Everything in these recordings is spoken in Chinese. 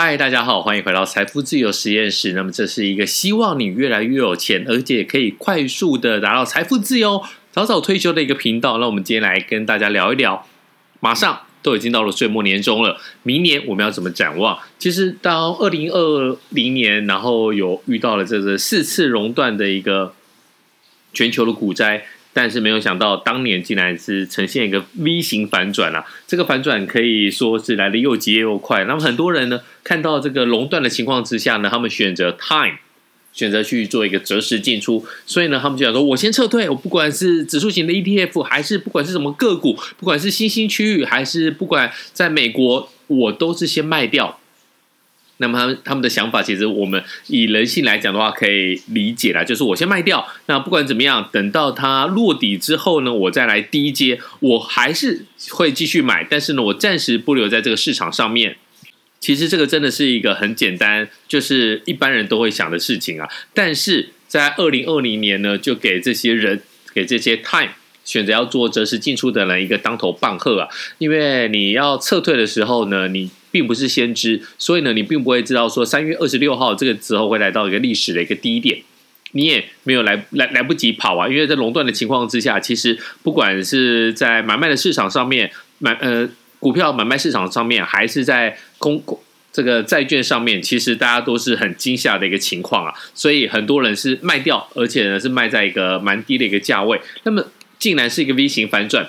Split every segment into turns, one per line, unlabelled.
嗨，大家好，欢迎回到财富自由实验室。那么，这是一个希望你越来越有钱，而且可以快速的达到财富自由、早早退休的一个频道。那我们今天来跟大家聊一聊，马上都已经到了岁末年终了，明年我们要怎么展望？其实到二零二零年，然后有遇到了这个四次熔断的一个全球的股灾。但是没有想到，当年竟然是呈现一个 V 型反转啊！这个反转可以说是来的又急又快。那么很多人呢，看到这个熔断的情况之下呢，他们选择 time，选择去做一个择时进出。所以呢，他们就想说：我先撤退，我不管是指数型的 ETF，还是不管是什么个股，不管是新兴区域，还是不管在美国，我都是先卖掉。那么他们他们的想法，其实我们以人性来讲的话，可以理解啦，就是我先卖掉，那不管怎么样，等到它落底之后呢，我再来低接，我还是会继续买，但是呢，我暂时不留在这个市场上面。其实这个真的是一个很简单，就是一般人都会想的事情啊。但是在二零二零年呢，就给这些人，给这些 time 选择要做择时进出的人一个当头棒喝啊，因为你要撤退的时候呢，你。并不是先知，所以呢，你并不会知道说三月二十六号这个时候会来到一个历史的一个低点，你也没有来来来不及跑啊，因为在垄断的情况之下，其实不管是在买卖的市场上面买呃股票买卖市场上面，还是在公这个债券上面，其实大家都是很惊吓的一个情况啊，所以很多人是卖掉，而且呢是卖在一个蛮低的一个价位，那么竟然是一个 V 型反转。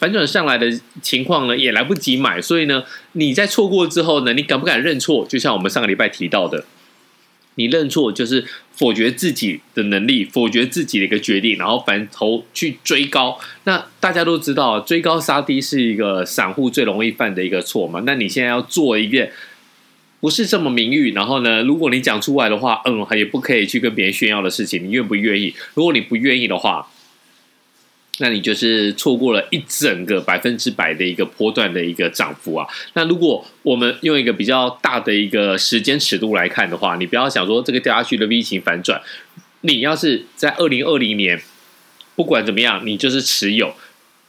反转上来的情况呢，也来不及买，所以呢，你在错过之后呢，你敢不敢认错？就像我们上个礼拜提到的，你认错就是否决自己的能力，否决自己的一个决定，然后反头去追高。那大家都知道，追高杀低是一个散户最容易犯的一个错嘛。那你现在要做一个不是这么名誉，然后呢，如果你讲出来的话，嗯，也不可以去跟别人炫耀的事情，你愿不愿意？如果你不愿意的话，那你就是错过了一整个百分之百的一个波段的一个涨幅啊！那如果我们用一个比较大的一个时间尺度来看的话，你不要想说这个掉下去的 V 型反转，你要是在二零二零年，不管怎么样，你就是持有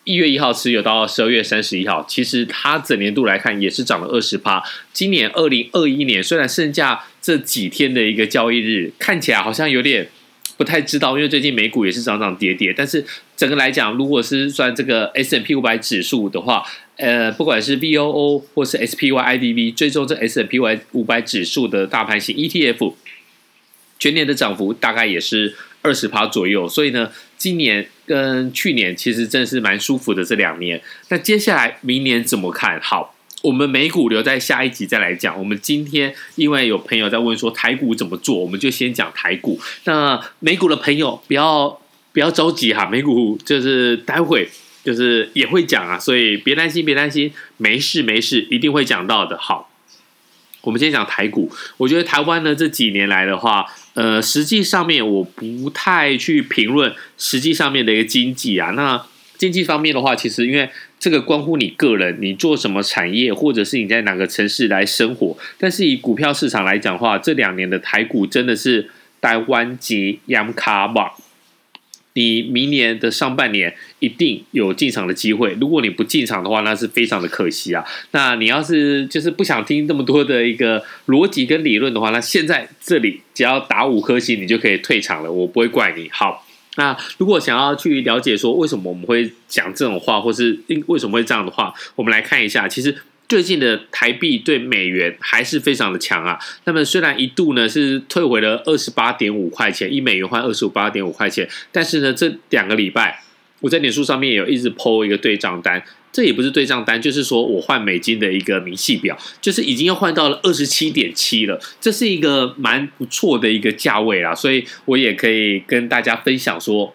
一月一号持有到十二月三十一号，其实它整年度来看也是涨了二十趴。今年二零二一年虽然剩下这几天的一个交易日，看起来好像有点。不太知道，因为最近美股也是涨涨跌跌。但是整个来讲，如果是算这个 S&P 五百指数的话，呃，不管是 VOO 或是 SPY-IVV，追踪这 S&P 五百指数的大盘型 ETF，全年的涨幅大概也是二十趴左右。所以呢，今年跟去年其实真是蛮舒服的这两年。那接下来明年怎么看好？我们美股留在下一集再来讲。我们今天因为有朋友在问说台股怎么做，我们就先讲台股。那美股的朋友不要不要着急哈，美股就是待会就是也会讲啊，所以别担心别担心，没事没事，一定会讲到的。好，我们先讲台股。我觉得台湾呢这几年来的话，呃，实际上面我不太去评论实际上面的一个经济啊。那经济方面的话，其实因为这个关乎你个人，你做什么产业，或者是你在哪个城市来生活。但是以股票市场来讲的话，这两年的台股真的是台湾级央卡吧。你明年的上半年一定有进场的机会。如果你不进场的话，那是非常的可惜啊。那你要是就是不想听这么多的一个逻辑跟理论的话，那现在这里只要打五颗星，你就可以退场了，我不会怪你。好。那如果想要去了解说为什么我们会讲这种话，或是因为什么会这样的话，我们来看一下。其实最近的台币对美元还是非常的强啊。那么虽然一度呢是退回了二十八点五块钱，一美元换二十八点五块钱，但是呢这两个礼拜我在脸书上面也有一直 po 一个对账单。这也不是对账单，就是说我换美金的一个明细表，就是已经要换到了二十七点七了，这是一个蛮不错的一个价位啦，所以我也可以跟大家分享说，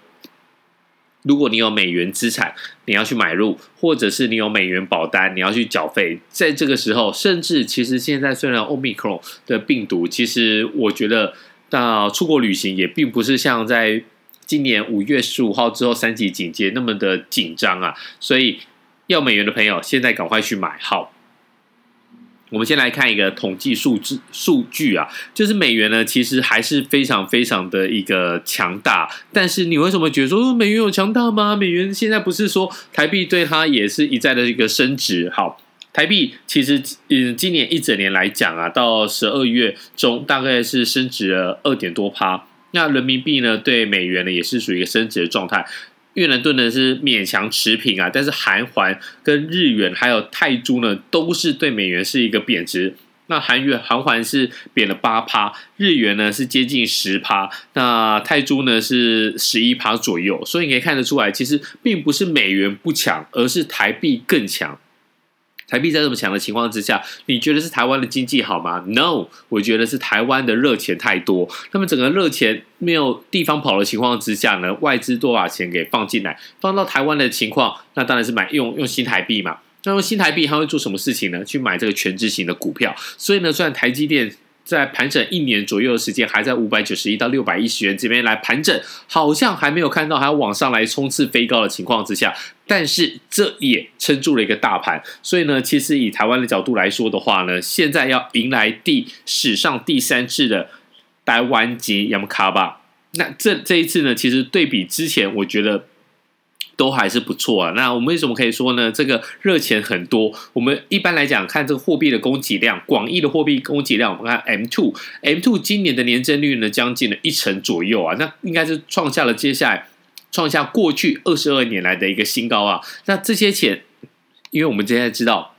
如果你有美元资产，你要去买入，或者是你有美元保单，你要去缴费，在这个时候，甚至其实现在虽然 Omicron 的病毒，其实我觉得到出国旅行也并不是像在今年五月十五号之后三级警戒那么的紧张啊，所以。要美元的朋友，现在赶快去买。好，我们先来看一个统计数字数据啊，就是美元呢，其实还是非常非常的一个强大。但是你为什么觉得说美元有强大吗？美元现在不是说台币对它也是一再的一个升值？好，台币其实嗯，今年一整年来讲啊，到十二月中大概是升值了二点多趴。那人民币呢，对美元呢也是属于一个升值的状态。越南盾呢是勉强持平啊，但是韩元跟日元还有泰铢呢，都是对美元是一个贬值。那韩元韩元是贬了八趴，日元呢是接近十趴，那泰铢呢是十一趴左右。所以你可以看得出来，其实并不是美元不强，而是台币更强。台币在这么强的情况之下，你觉得是台湾的经济好吗？No，我觉得是台湾的热钱太多。那么整个热钱没有地方跑的情况之下呢，外资多把钱给放进来，放到台湾的情况，那当然是买用用新台币嘛。那用新台币，它会做什么事情呢？去买这个权值型的股票。所以呢，虽然台积电。在盘整一年左右的时间，还在五百九十一到六百一十元这边来盘整，好像还没有看到还往上来冲刺飞高的情况之下，但是这也撑住了一个大盘。所以呢，其实以台湾的角度来说的话呢，现在要迎来第史上第三次的台湾级 M 卡吧。那这这一次呢，其实对比之前，我觉得。都还是不错啊。那我们为什么可以说呢？这个热钱很多。我们一般来讲，看这个货币的供给量，广义的货币供给量，我们看 M two M two 今年的年增率呢，将近了一成左右啊。那应该是创下了接下来创下过去二十二年来的一个新高啊。那这些钱，因为我们现在知道。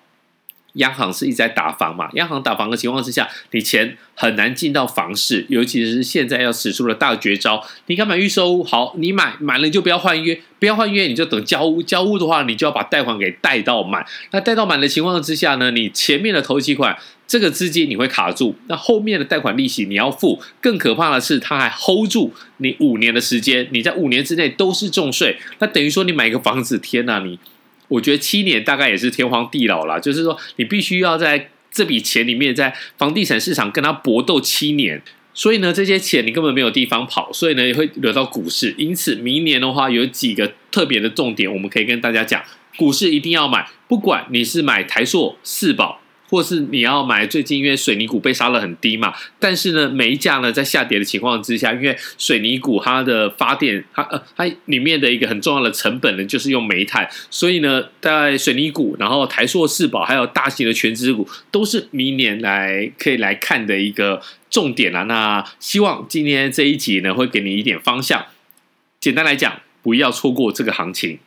央行是一直在打房嘛？央行打房的情况之下，你钱很难进到房市，尤其是现在要使出了大绝招。你敢买预售屋？好，你买买了你就不要换约，不要换约你就等交屋。交屋的话，你就要把贷款给贷到满。那贷到满的情况之下呢，你前面的头期款这个资金你会卡住，那后面的贷款利息你要付。更可怕的是，它还 hold 住你五年的时间，你在五年之内都是重税。那等于说你买一个房子，天哪，你！我觉得七年大概也是天荒地老了，就是说你必须要在这笔钱里面，在房地产市场跟他搏斗七年，所以呢，这些钱你根本没有地方跑，所以呢也会流到股市。因此，明年的话有几个特别的重点，我们可以跟大家讲，股市一定要买，不管你是买台硕、四宝。或是你要买最近，因为水泥股被杀得很低嘛，但是呢，煤价呢在下跌的情况之下，因为水泥股它的发电，它呃它里面的一个很重要的成本呢就是用煤炭，所以呢，在水泥股，然后台塑、世宝还有大型的全资股，都是明年来可以来看的一个重点啊。那希望今天这一集呢会给你一点方向，简单来讲，不要错过这个行情。